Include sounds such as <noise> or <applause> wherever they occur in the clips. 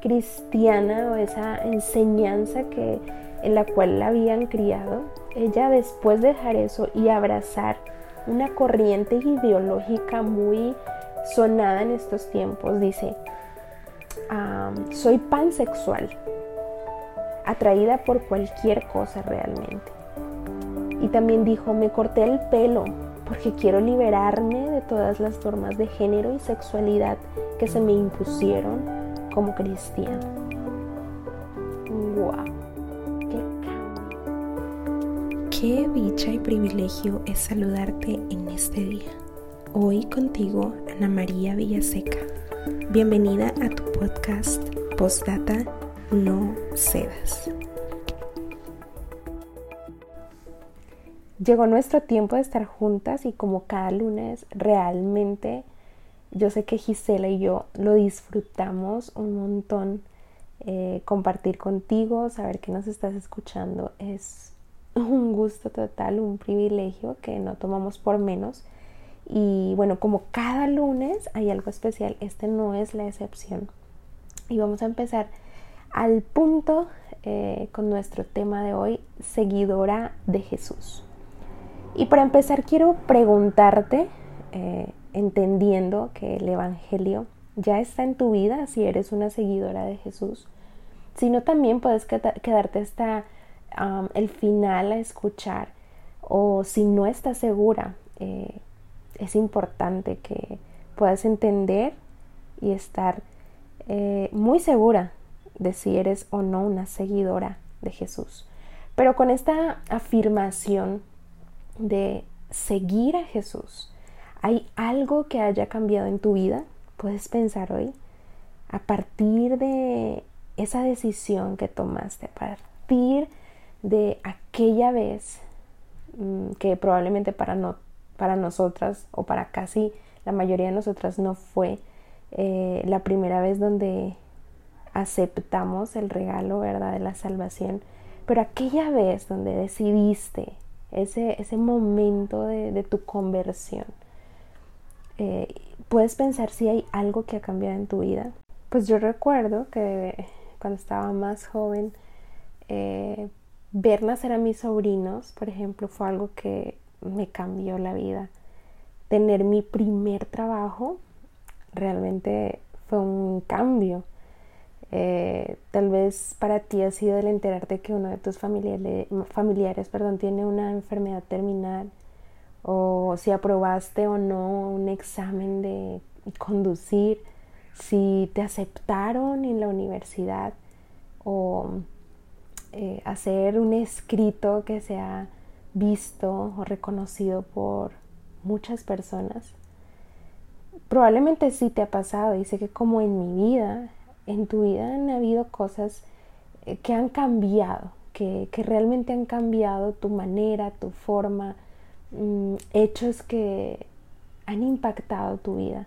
cristiana o esa enseñanza que en la cual la habían criado, ella después de dejar eso y abrazar una corriente ideológica muy sonada en estos tiempos, dice, soy pansexual, atraída por cualquier cosa realmente. Y también dijo, me corté el pelo porque quiero liberarme de todas las formas de género y sexualidad que se me impusieron como cristiana. ¡Wow! ¡Qué cambio! Qué dicha y privilegio es saludarte en este día. Hoy contigo, Ana María Villaseca. Bienvenida a tu podcast Postdata No Cedas. Llegó nuestro tiempo de estar juntas y como cada lunes realmente yo sé que Gisela y yo lo disfrutamos un montón. Eh, compartir contigo, saber que nos estás escuchando es un gusto total, un privilegio que no tomamos por menos. Y bueno, como cada lunes hay algo especial, este no es la excepción. Y vamos a empezar al punto eh, con nuestro tema de hoy, seguidora de Jesús. Y para empezar quiero preguntarte, eh, entendiendo que el Evangelio ya está en tu vida si eres una seguidora de Jesús, sino también puedes quedarte hasta el final a escuchar o si no estás segura, eh, es importante que puedas entender y estar eh, muy segura de si eres o no una seguidora de Jesús. Pero con esta afirmación de seguir a Jesús, ¿hay algo que haya cambiado en tu vida? Puedes pensar hoy, a partir de esa decisión que tomaste, a partir de aquella vez mm, que probablemente para, no, para nosotras o para casi la mayoría de nosotras no fue eh, la primera vez donde aceptamos el regalo, ¿verdad?, de la salvación, pero aquella vez donde decidiste ese, ese momento de, tu conversión, eh, puedes pensar si hay algo que ha cambiado en tu vida. Pues yo recuerdo que cuando estaba más joven, eh, ver nacer a mis sobrinos, por ejemplo, fue algo que me cambió la vida. Tener mi primer trabajo realmente fue un cambio. Eh, tal vez para ti ha sido el enterarte que uno de tus familiares, familiares perdón, tiene una enfermedad terminal o si aprobaste o no un examen de conducir, si te aceptaron en la universidad o eh, hacer un escrito que sea visto o reconocido por muchas personas. Probablemente sí te ha pasado y sé que como en mi vida, en tu vida han habido cosas eh, que han cambiado, que, realmente han cambiado tu manera, tu forma, mm, hechos que han impactado tu vida.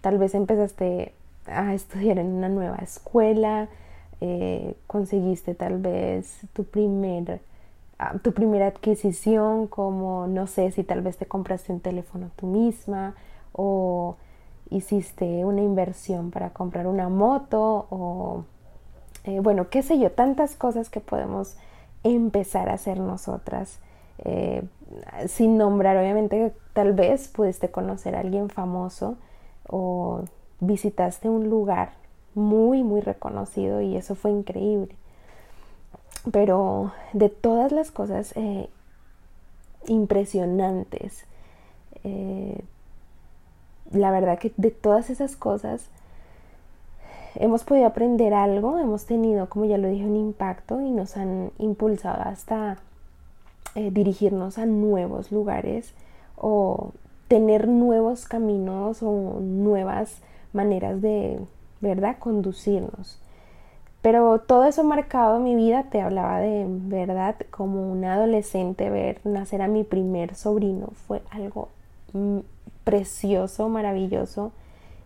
Tal vez empezaste a estudiar en una nueva escuela, eh, conseguiste tal vez tu primer ah, tu primera adquisición como no sé si tal vez te compraste un teléfono tú misma o hiciste una inversión para comprar una moto o eh, bueno qué sé yo tantas cosas que podemos empezar a hacer nosotras eh, sin nombrar obviamente tal vez pudiste conocer a alguien famoso o visitaste un lugar muy, muy reconocido y eso fue increíble. Pero de todas las cosas eh, impresionantes, eh, la verdad que de todas esas cosas hemos podido aprender algo, hemos tenido, como ya lo dije, un impacto y nos han impulsado hasta eh, dirigirnos a nuevos lugares o tener nuevos caminos o nuevas maneras de ¿verdad? Conducirnos. Pero todo eso marcado mi vida, te hablaba de verdad como un adolescente ver nacer a mi primer sobrino fue algo mm, precioso, maravilloso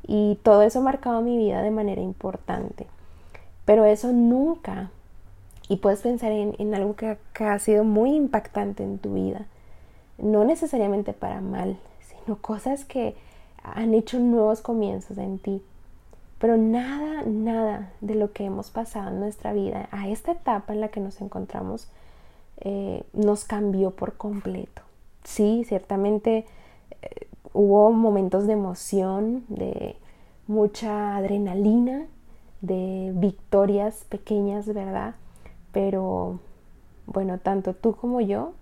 y todo eso marcado mi vida de manera importante. Pero eso nunca, y puedes pensar en, algo que, que ha sido muy impactante en tu vida, no necesariamente para mal, sino cosas que han hecho nuevos comienzos en ti Pero nada, nada de lo que hemos pasado en nuestra vida, a esta etapa en la que nos encontramos, eh, nos cambió por completo. Sí, ciertamente eh, hubo momentos de emoción, de mucha adrenalina, de victorias pequeñas, ¿verdad? Pero bueno, tanto tú como yo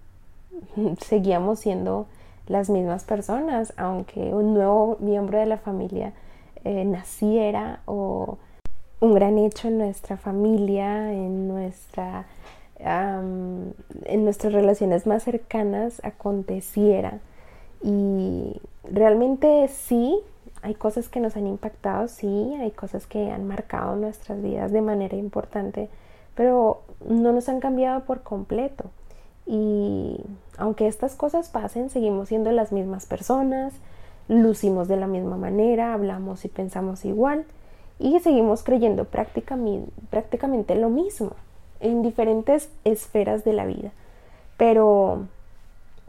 <laughs> seguíamos siendo las mismas personas, aunque un nuevo miembro de la familia eh, naciera o un gran hecho en nuestra familia, en nuestra en nuestras relaciones más cercanas aconteciera. Y realmente sí, hay cosas que nos han impactado, sí, hay cosas que han marcado nuestras vidas de manera importante, pero no nos han cambiado por completo. Y aunque estas cosas pasen, seguimos siendo las mismas personas, lucimos de la misma manera, hablamos y pensamos igual y seguimos creyendo prácticamente, lo mismo en diferentes esferas de la vida. Pero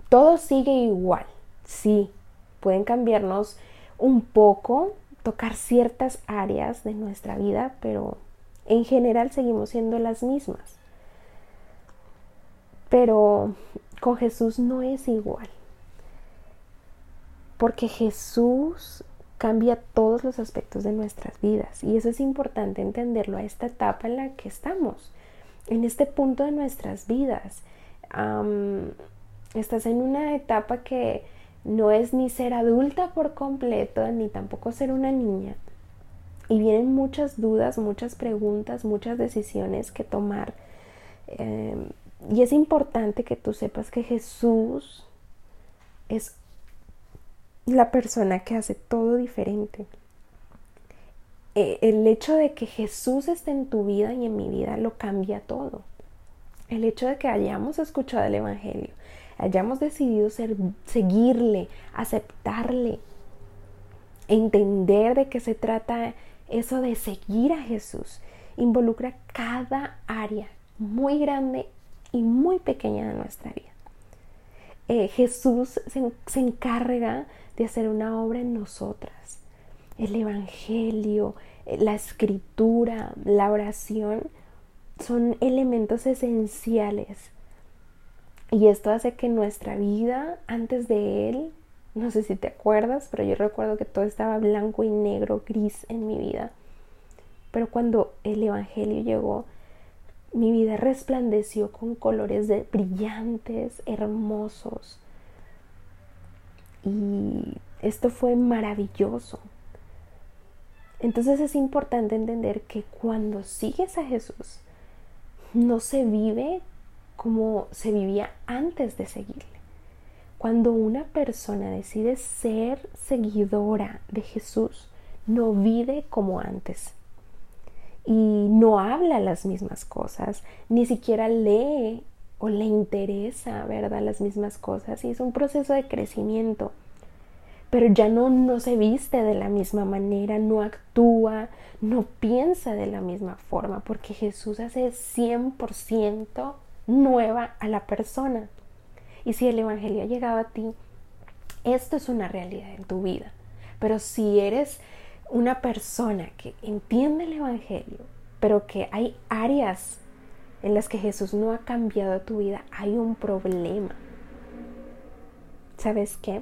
todo sigue igual, sí, pueden cambiarnos un poco, tocar ciertas áreas de nuestra vida, pero en general seguimos siendo las mismas. Pero con Jesús no es igual. Porque Jesús cambia todos los aspectos de nuestras vidas y eso es importante entenderlo a esta etapa en la que estamos, en este punto de nuestras vidas. estás en una etapa que no es ni ser adulta por completo, ni tampoco ser una niña. Y vienen muchas dudas, muchas preguntas, muchas decisiones que tomar. Em, y es importante que tú sepas que Jesús es la persona que hace todo diferente. E, el hecho de que Jesús esté en tu vida y en mi vida lo cambia todo. El hecho de que hayamos escuchado el Evangelio, hayamos decidido seguirle, aceptarle, entender de qué se trata eso de seguir a Jesús, involucra cada área muy grande y muy pequeña de nuestra vida. Eh, Jesús se, encarga de hacer una obra en nosotras. El Evangelio, eh, la escritura, la oración son elementos esenciales. Y esto hace que nuestra vida antes de Él, no sé si te acuerdas, pero yo recuerdo que todo estaba blanco y negro, gris en mi vida. Pero cuando el Evangelio llegó, mi vida resplandeció con colores de brillantes, hermosos. Y esto fue maravilloso. Entonces es importante entender que cuando sigues a Jesús, no se vive como se vivía antes de seguirle. Cuando una persona decide ser seguidora de Jesús, no vive como antes y no habla las mismas cosas, ni siquiera lee o le interesa, ¿verdad? Las mismas cosas y es un proceso de crecimiento. Pero ya no, no se viste de la misma manera, no actúa, no piensa de la misma forma, porque Jesús hace 100% nueva a la persona. Y si el Evangelio ha llegado a ti, esto es una realidad en tu vida. Pero si eres una persona que entiende el Evangelio, pero que hay áreas en las que Jesús no ha cambiado tu vida, hay un problema. ¿Sabes qué?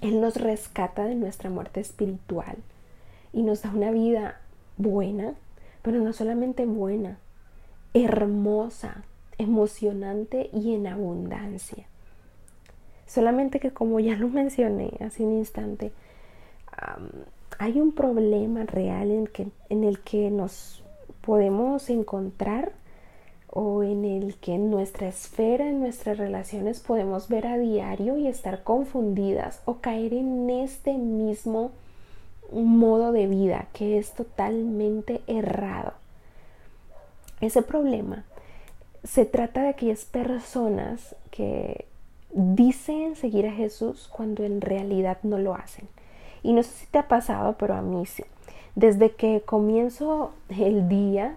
Él nos rescata de nuestra muerte espiritual y nos da una vida buena, pero no solamente buena, hermosa, emocionante y en abundancia. Solamente que como ya lo mencioné hace un instante, hay un problema real en, que, en el que nos podemos encontrar o en el que en nuestra esfera, en nuestras relaciones podemos ver a diario y estar confundidas o caer en este mismo modo de vida que es totalmente errado. Ese problema se trata de aquellas personas que dicen seguir a Jesús cuando en realidad no lo hacen. Y no sé si te ha pasado, pero a mí sí. Desde que comienzo el día,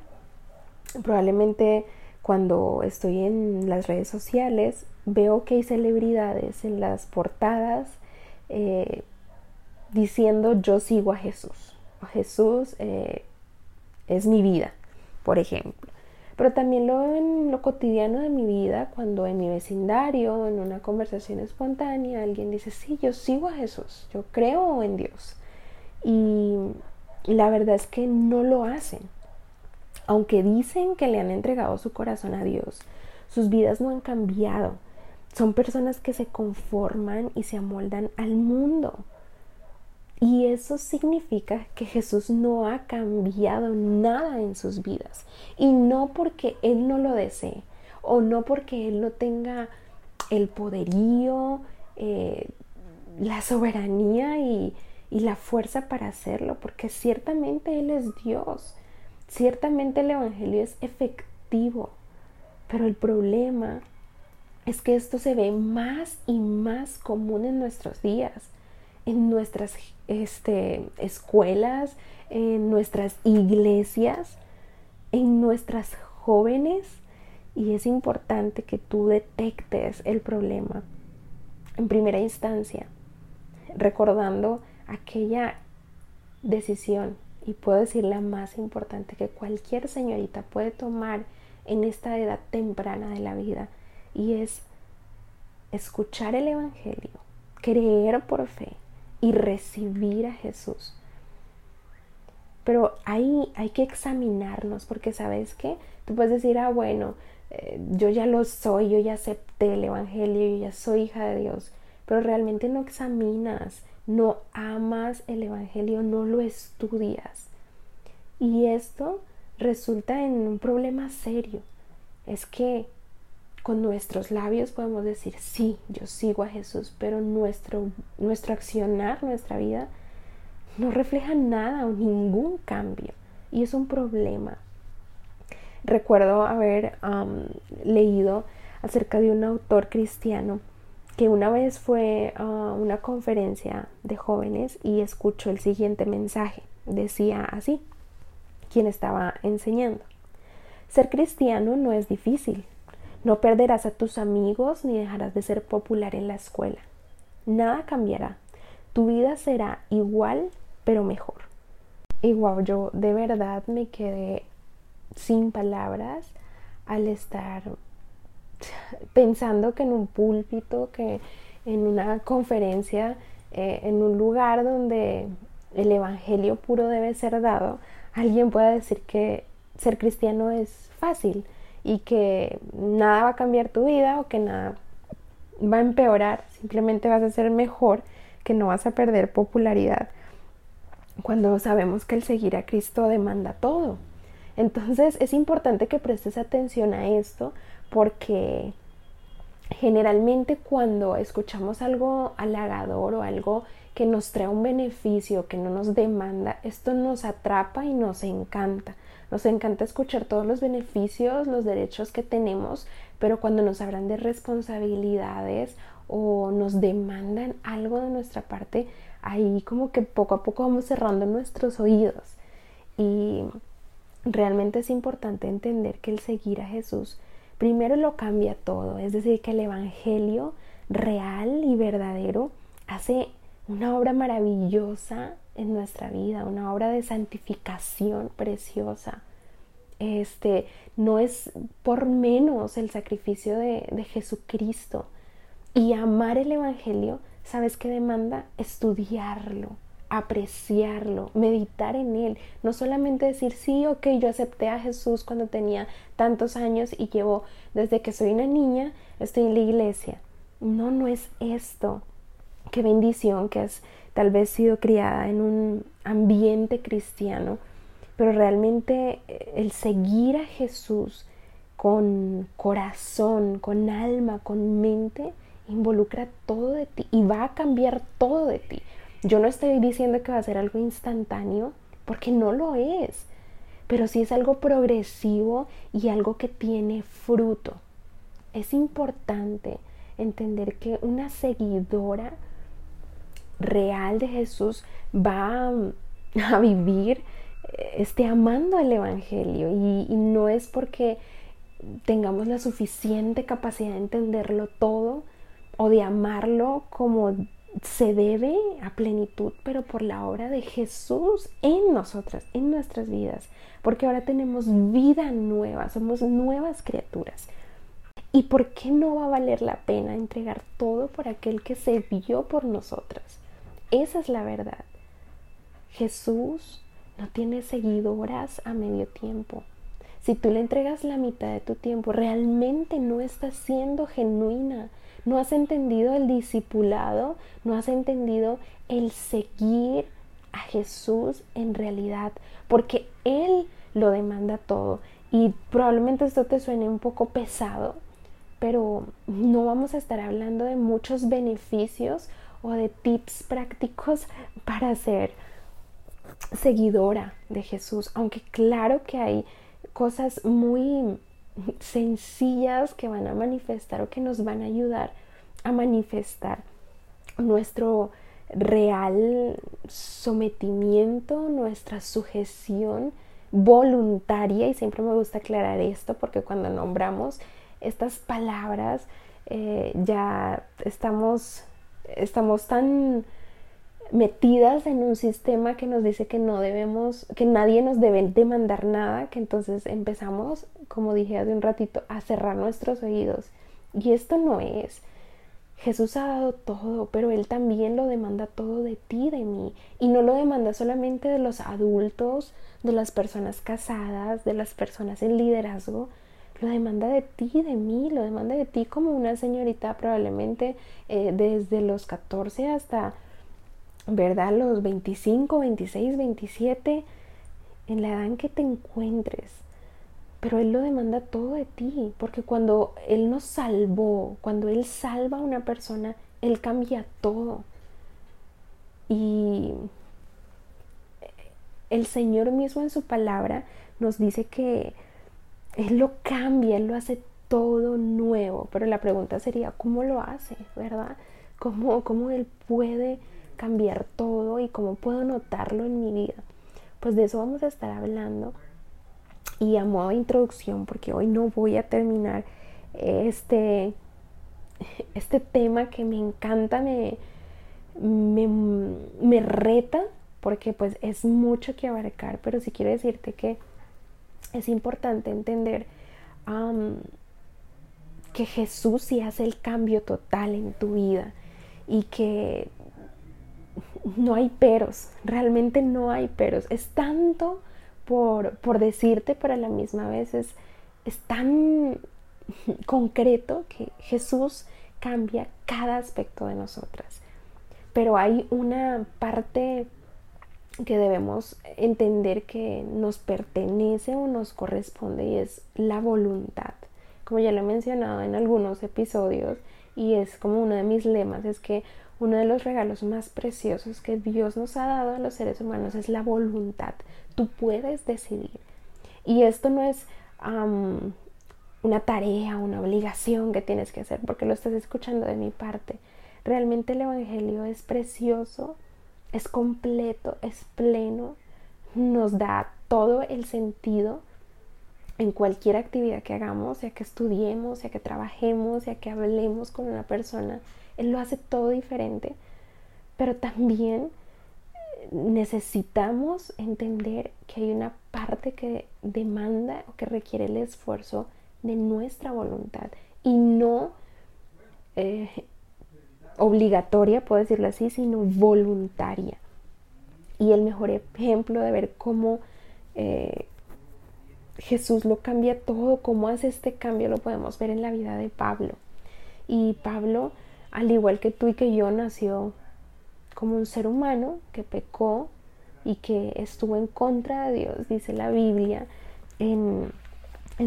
probablemente cuando estoy en las redes sociales, veo que hay celebridades en las portadas eh, diciendo yo sigo a Jesús. Jesús eh, es mi vida, por ejemplo. Pero también lo en lo cotidiano de mi vida, cuando en mi vecindario, en una conversación espontánea, alguien dice, sí, yo sigo a Jesús, yo creo en Dios. Y la verdad es que no lo hacen. Aunque dicen que le han entregado su corazón a Dios, sus vidas no han cambiado. Son personas que se conforman y se amoldan al mundo. Y eso significa que Jesús no ha cambiado nada en sus vidas. Y no porque Él no lo desee o no porque Él no tenga el poderío, eh, la soberanía y, y la fuerza para hacerlo, porque ciertamente Él es Dios. Ciertamente el Evangelio es efectivo. Pero el problema es que esto se ve más y más común en nuestros días en nuestras este, escuelas, en nuestras iglesias, en nuestras jóvenes. Y es importante que tú detectes el problema en primera instancia, recordando aquella decisión, y puedo decir la más importante que cualquier señorita puede tomar en esta edad temprana de la vida, y es escuchar el Evangelio, creer por fe, y recibir a Jesús. Pero ahí hay que examinarnos porque sabes que tú puedes decir, ah, bueno, eh, yo ya lo soy, yo ya acepté el Evangelio, yo ya soy hija de Dios, pero realmente no examinas, no amas el Evangelio, no lo estudias. Y esto resulta en un problema serio. Es que con nuestros labios podemos decir, sí, yo sigo a Jesús, pero nuestro, nuestro accionar, nuestra vida, no refleja nada o ningún cambio. Y es un problema. Recuerdo haber leído acerca de un autor cristiano que una vez fue a una conferencia de jóvenes y escuchó el siguiente mensaje. Decía así, quien estaba enseñando. Ser cristiano no es difícil, no perderás a tus amigos ni dejarás de ser popular en la escuela. Nada cambiará. Tu vida será igual, pero mejor. Y wow, yo de verdad me quedé sin palabras al estar <laughs> pensando que en un púlpito, que en una conferencia, eh, en un lugar donde el Evangelio puro debe ser dado, alguien pueda decir que ser cristiano es fácil y que nada va a cambiar tu vida o que nada va a empeorar, simplemente vas a ser mejor, que no vas a perder popularidad, cuando sabemos que el seguir a Cristo demanda todo. Entonces es importante que prestes atención a esto porque generalmente cuando escuchamos algo halagador o algo que nos trae un beneficio, que no nos demanda, esto nos atrapa y nos encanta. Nos encanta escuchar todos los beneficios, los derechos que tenemos, pero cuando nos hablan de responsabilidades o nos demandan algo de nuestra parte, ahí como que poco a poco vamos cerrando nuestros oídos. Y realmente es importante entender que el seguir a Jesús primero lo cambia todo, es decir, que el Evangelio real y verdadero hace una obra maravillosa en nuestra vida, una obra de santificación preciosa. Este no es por menos el sacrificio de, de Jesucristo. Y amar el Evangelio, ¿sabes qué demanda? Estudiarlo, apreciarlo, meditar en él. No solamente decir, sí, ok, yo acepté a Jesús cuando tenía tantos años y llevo desde que soy una niña, estoy en la iglesia. No, no es esto. Qué bendición que has tal vez sido criada en un ambiente cristiano, pero realmente eh, el seguir a Jesús con corazón, con alma, con mente, involucra todo de ti y va a cambiar todo de ti. Yo no estoy diciendo que va a ser algo instantáneo, porque no lo es, pero sí es algo progresivo y algo que tiene fruto. Es importante entender que una seguidora real de Jesús va <laughs> a vivir esté amando el Evangelio y, y, no es porque tengamos la suficiente capacidad de entenderlo todo o de amarlo como se debe a plenitud, pero por la obra de Jesús en nosotras, en nuestras vidas, porque ahora tenemos vida nueva, somos nuevas criaturas. ¿Y por qué no va a valer la pena entregar todo por aquel que se vio por nosotras? Esa es la verdad. Jesús no tiene seguidoras a medio tiempo. Si tú le entregas la mitad de tu tiempo, realmente no estás siendo genuina, no has entendido el discipulado, no has entendido el seguir a Jesús en realidad, porque Él lo demanda todo. Y probablemente esto te suene un poco pesado, pero no vamos a estar hablando de muchos beneficios o de tips prácticos para ser seguidora de Jesús, aunque claro que hay cosas muy sencillas que van a manifestar o que nos van a ayudar a manifestar nuestro real sometimiento, nuestra sujeción voluntaria, y siempre me gusta aclarar esto porque cuando nombramos estas palabras eh, ya estamos, estamos tan metidas en un sistema que nos dice que no debemos, que nadie nos debe demandar nada, que entonces empezamos, como dije hace un ratito, a cerrar nuestros oídos. Y esto no es. Jesús ha dado todo, pero Él también lo demanda todo de ti, de mí. Y no lo demanda solamente de los adultos, de las personas casadas, de las personas en liderazgo. Lo demanda de ti, de mí, lo demanda de ti como una señorita probablemente eh, desde los 14 hasta ¿verdad? Los 25, 26, 27, en la edad en que te encuentres. Pero Él lo demanda todo de ti, porque cuando Él nos salvó, cuando Él salva a una persona, Él cambia todo. Y el Señor mismo en su palabra nos dice que Él lo cambia, Él lo hace todo nuevo. Pero la pregunta sería, ¿cómo lo hace? ¿Verdad? ¿Cómo, cómo Él puede cambiar todo y cómo puedo notarlo en mi vida. Pues de eso vamos a estar hablando. Y a modo de introducción, porque hoy no voy a terminar este, este tema que me encanta, me, me, reta, porque pues es mucho que abarcar, pero sí quiero decirte que es importante entender que Jesús sí hace el cambio total en tu vida y que no hay peros, realmente no hay peros. Es tanto por, por decirte, pero a la misma vez es, es tan <laughs> concreto que Jesús cambia cada aspecto de nosotras. Pero hay una parte que debemos entender que nos pertenece o nos corresponde y es la voluntad. Como ya lo he mencionado en algunos episodios y es como uno de mis lemas, es que uno de los regalos más preciosos que Dios nos ha dado a los seres humanos es la voluntad. Tú puedes decidir. Y esto no es una tarea, una obligación que tienes que hacer porque lo estás escuchando de mi parte. Realmente el Evangelio es precioso, es completo, es pleno, nos da todo el sentido en cualquier actividad que hagamos, ya que estudiemos, ya que trabajemos, ya que hablemos con una persona él lo hace todo diferente, pero también necesitamos entender que hay una parte que demanda o que requiere el esfuerzo de nuestra voluntad y no eh, obligatoria, puedo decirlo así, sino voluntaria. Y el mejor ejemplo de ver cómo eh, Jesús lo cambia todo, cómo hace este cambio, lo podemos ver en la vida de Pablo. Y Pablo al igual que tú y que yo, nació como un ser humano que pecó y que estuvo en contra de Dios, dice la Biblia en,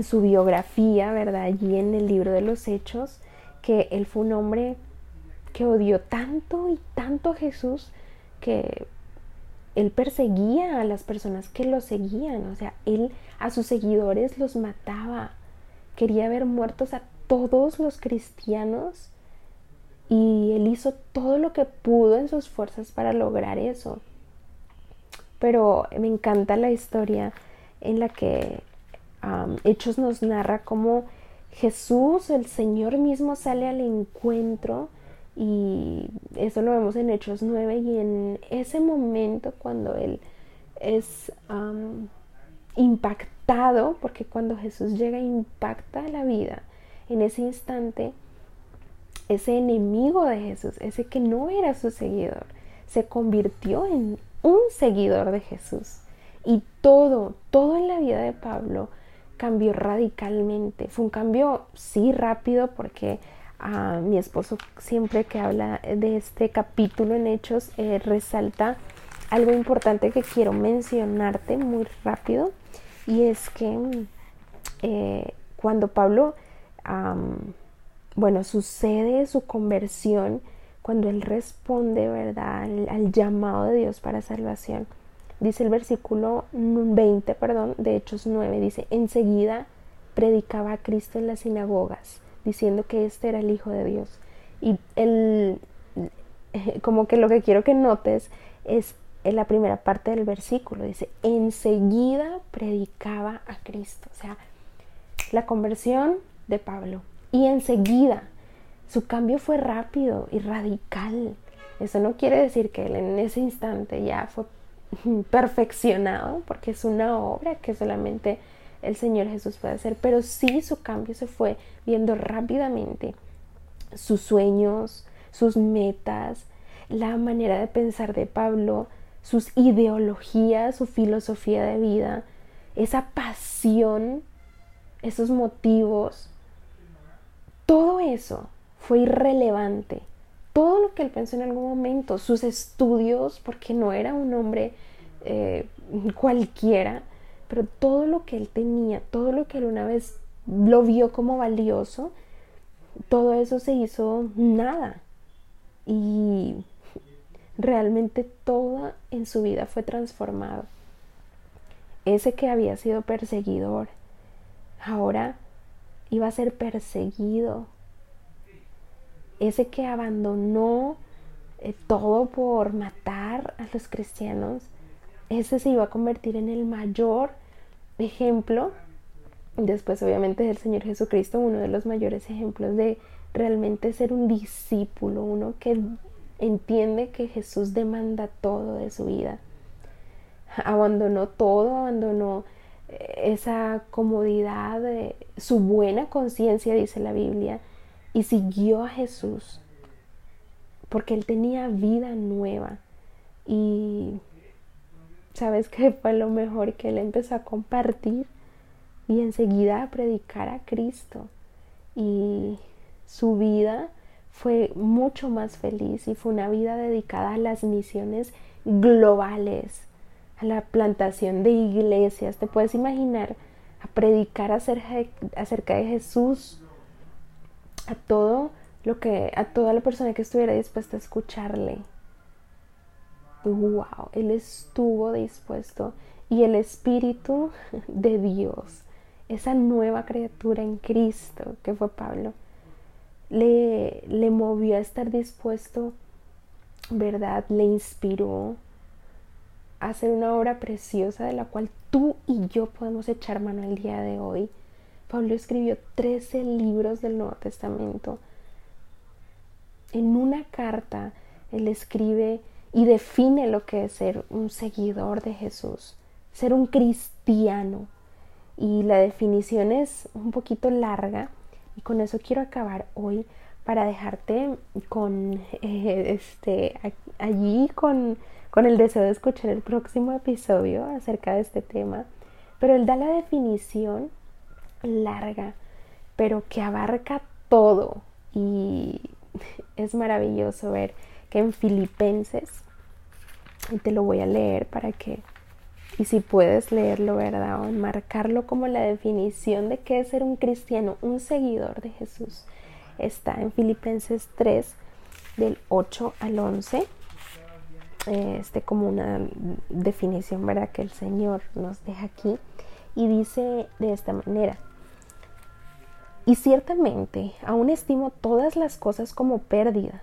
su biografía, ¿verdad? Allí en el libro de los Hechos, que él fue un hombre que odió tanto y tanto a Jesús que él perseguía a las personas que lo seguían, o sea, él a sus seguidores los mataba, quería ver muertos a todos los cristianos y él hizo todo lo que pudo en sus fuerzas para lograr eso. Pero me encanta la historia en la que Hechos nos narra cómo Jesús, el Señor mismo, sale al encuentro Y eso lo vemos en Hechos 9 y en ese momento cuando él es impactado, porque cuando Jesús llega impacta la vida, en ese instante ese enemigo de Jesús, ese que no era su seguidor, se convirtió en un seguidor de Jesús. Y todo, todo en la vida de Pablo cambió radicalmente. Fue un cambio, sí, rápido, porque mi esposo siempre que habla de este capítulo en Hechos eh, resalta algo importante que quiero mencionarte muy rápido y es que eh, cuando Pablo, bueno, sucede su conversión, cuando él responde, ¿verdad?, al, al, llamado de Dios para salvación. Dice el versículo 20, perdón, de Hechos 9, dice, enseguida predicaba a Cristo en las sinagogas diciendo que este era el Hijo de Dios. Y el, <laughs> como que lo que quiero que notes es en la primera parte del versículo, dice, enseguida predicaba a Cristo. O sea, la conversión de Pablo. Y enseguida, su cambio fue rápido y radical. Eso no quiere decir que él en ese instante ya fue <laughs> perfeccionado, porque es una obra que solamente el Señor Jesús puede hacer, pero sí su cambio se fue viendo rápidamente. Sus sueños, sus metas, la manera de pensar de Pablo, sus ideologías, su filosofía de vida, esa pasión, esos motivos, todo eso fue irrelevante. Todo lo que él pensó en algún momento, sus estudios, porque no era un hombre eh, cualquiera, pero todo lo que él tenía, todo lo que él una vez lo vio como valioso, todo eso se hizo nada. Y realmente todo en su vida fue transformado. Ese que había sido perseguidor, ahora iba a ser perseguido. Ese que abandonó eh, todo por matar a los cristianos, ese se iba a convertir en el mayor ejemplo, después obviamente del Señor Jesucristo, uno de los mayores ejemplos de realmente ser un discípulo, uno que entiende que Jesús demanda todo de su vida. Abandonó todo, abandonó eh, esa comodidad, su buena conciencia, dice la Biblia, y siguió a Jesús, porque él tenía vida nueva. Y ¿Sabes qué fue lo mejor que él empezó a compartir y enseguida a predicar a Cristo? Y su vida fue mucho más feliz y fue una vida dedicada a las misiones globales, a la plantación de iglesias. Te puedes imaginar a predicar acerca de, acerca de Jesús a todo lo que a toda la persona que estuviera dispuesta a escucharle wow, Él estuvo dispuesto y el Espíritu <laughs> de Dios, esa nueva criatura en Cristo que fue Pablo, le, le movió a estar dispuesto, ¿verdad? Le inspiró a hacer una obra preciosa de la cual tú y yo podemos echar mano el día de hoy. Pablo escribió 13 libros del Nuevo Testamento. En una carta, él escribe y define lo que es ser un seguidor de Jesús, ser un cristiano. Y la definición es un poquito larga y con eso quiero acabar hoy para dejarte con eh, este allí con, con el deseo de escuchar el próximo episodio acerca de este tema. Pero él da la definición larga, pero que abarca todo y <laughs> es maravilloso ver que en Filipenses, y te lo voy a leer para que, y si puedes leerlo, ¿verdad? O marcarlo como la definición de qué es ser un cristiano, un seguidor de Jesús. Está en Filipenses 3, del 8 al 11. Este como una definición, ¿verdad? Que el Señor nos deja aquí. Y dice de esta manera. Y ciertamente aún estimo todas las cosas como pérdida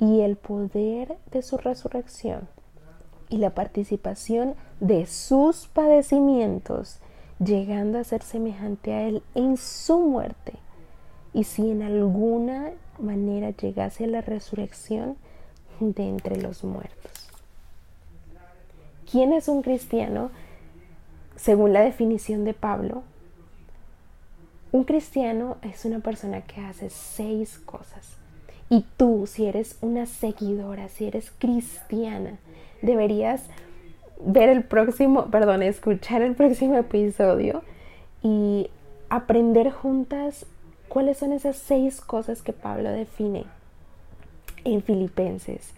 y el poder de su resurrección y la participación de sus padecimientos, llegando a ser semejante a Él en su muerte. Y si en alguna manera llegase a la resurrección de entre los muertos. ¿Quién es un cristiano? Según la definición de Pablo, un cristiano es una persona que hace seis cosas. Y tú, si eres una seguidora, si eres cristiana, deberías ver el próximo, perdón, escuchar el próximo episodio y aprender juntas cuáles son esas seis cosas que Pablo define en Filipenses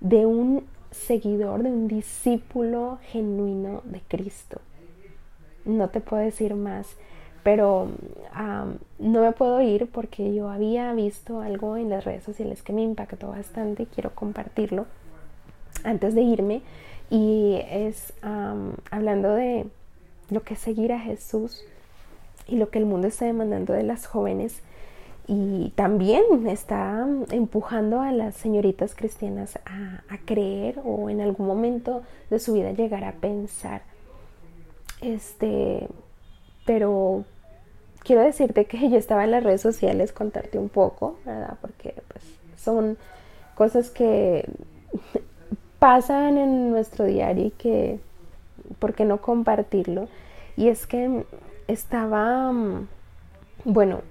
de un seguidor, de un discípulo genuino de Cristo. No te puedo decir más, pero no me puedo ir porque yo había visto algo en las redes sociales que me impactó bastante y quiero compartirlo antes de irme. Y es hablando de lo que es seguir a Jesús y lo que el mundo está demandando de las jóvenes y también está empujando a las señoritas cristianas a, a, creer o en algún momento de su vida llegar a pensar este pero quiero decirte que yo estaba en las redes sociales contarte un poco verdad porque pues son cosas que pasan en nuestro diario y que, ¿por qué no compartirlo? Y es que estaba, mm, bueno,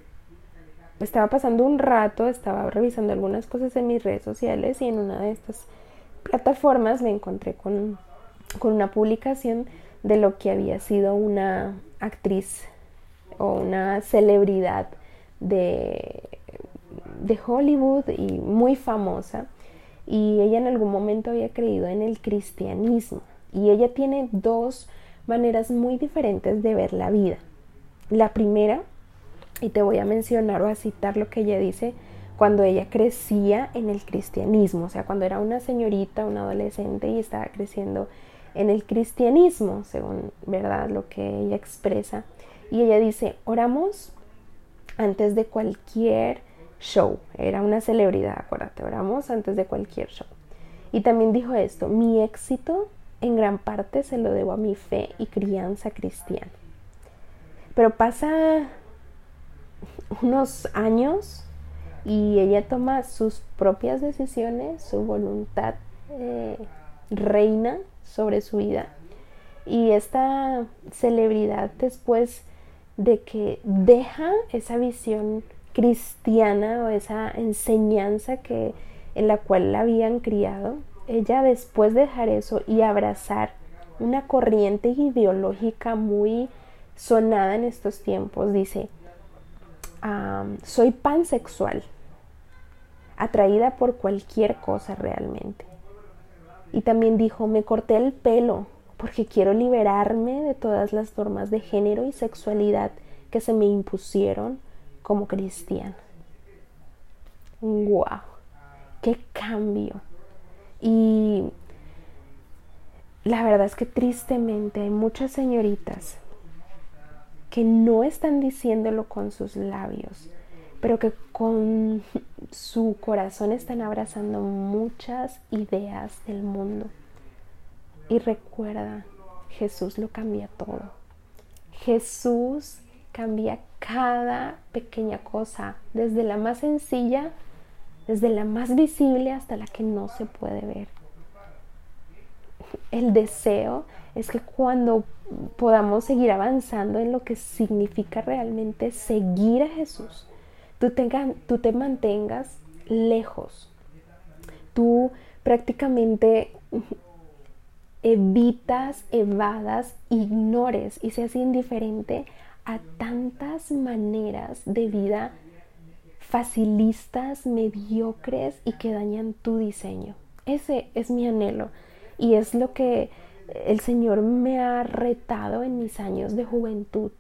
estaba pasando un rato, estaba revisando algunas cosas en mis redes sociales y en una de estas plataformas me encontré con, con una publicación de lo que había sido una actriz o una celebridad de, de Hollywood y muy famosa. Y ella en algún momento había creído en el cristianismo. Y ella tiene dos maneras muy diferentes de ver la vida. La primera, y te voy a mencionar o a citar lo que ella dice cuando ella crecía en el cristianismo, o sea, cuando era una señorita, una adolescente y estaba creciendo en el cristianismo, según verdad lo que ella expresa. Y ella dice, oramos antes de cualquier show, era una celebridad, acuérdate, oramos antes de cualquier show. Y también dijo esto, mi éxito en gran parte se lo debo a mi fe y crianza cristiana. Pero pasa unos años y ella toma sus propias decisiones, su voluntad eh, reina sobre su vida. Y esta celebridad después de que deja esa visión cristiana o esa enseñanza que en la cual la habían criado, ella después de dejar eso y abrazar una corriente ideológica muy sonada en estos tiempos, dice, soy pansexual, atraída por cualquier cosa realmente. Y también dijo, me corté el pelo porque quiero liberarme de todas las formas de género y sexualidad que se me impusieron como cristiana. ¡Wow! ¡Qué cambio! Y la verdad es que tristemente hay muchas señoritas que no están diciéndolo con sus labios, pero que con su corazón están abrazando muchas ideas del mundo. Y recuerda, Jesús lo cambia todo. Jesús cambia cada pequeña cosa, desde la más sencilla, desde la más visible hasta la que no se puede ver. El deseo es que cuando podamos seguir avanzando en lo que significa realmente seguir a Jesús, tú, tú te mantengas lejos, tú prácticamente evitas, evadas, ignores y seas indiferente a tantas maneras de vida facilistas, mediocres y que dañan tu diseño. Ese es mi anhelo y es lo que el Señor me ha retado en mis años de juventud.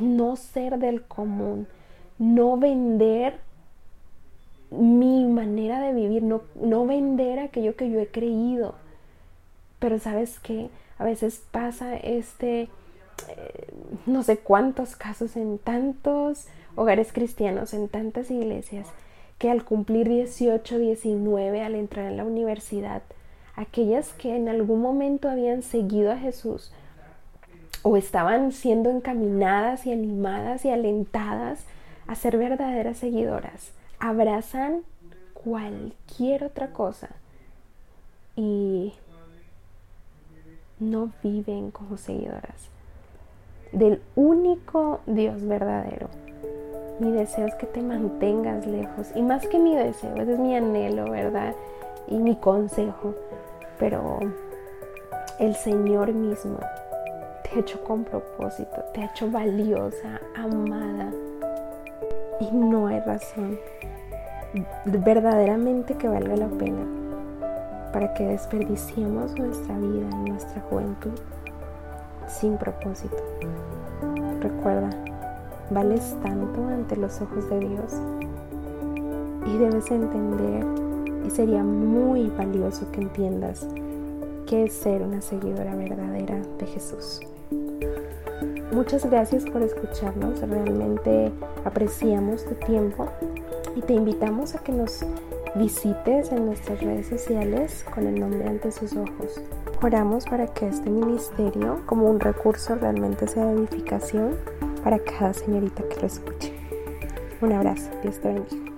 No ser del común, no vender mi manera de vivir, no, no vender aquello que yo he creído. Pero sabes que a veces pasa este, eh, no sé cuántos casos en tantos hogares cristianos, en tantas iglesias, que al cumplir 18, 19, al entrar en la universidad, aquellas que en algún momento habían seguido a Jesús o estaban siendo encaminadas y animadas y alentadas a ser verdaderas seguidoras, abrazan cualquier otra cosa y no viven como seguidoras del único Dios verdadero. Mi deseo es que te mantengas lejos y más que mi deseo, ese es mi anhelo, ¿verdad? Y mi consejo, pero el Señor mismo te ha hecho con propósito, te ha hecho valiosa, amada y no hay razón verdaderamente que valga la pena para que desperdiciemos nuestra vida y nuestra juventud sin propósito. Recuerda, vales tanto ante los ojos de Dios y debes entender y sería muy valioso que entiendas qué es ser una seguidora verdadera de Jesús. Muchas gracias por escucharnos, realmente apreciamos tu tiempo y te invitamos a que nos visites en nuestras redes sociales con el nombre ante sus ojos. Oramos para que este ministerio, como un recurso, realmente sea de edificación para cada señorita que lo escuche. Un abrazo, Dios te bendiga.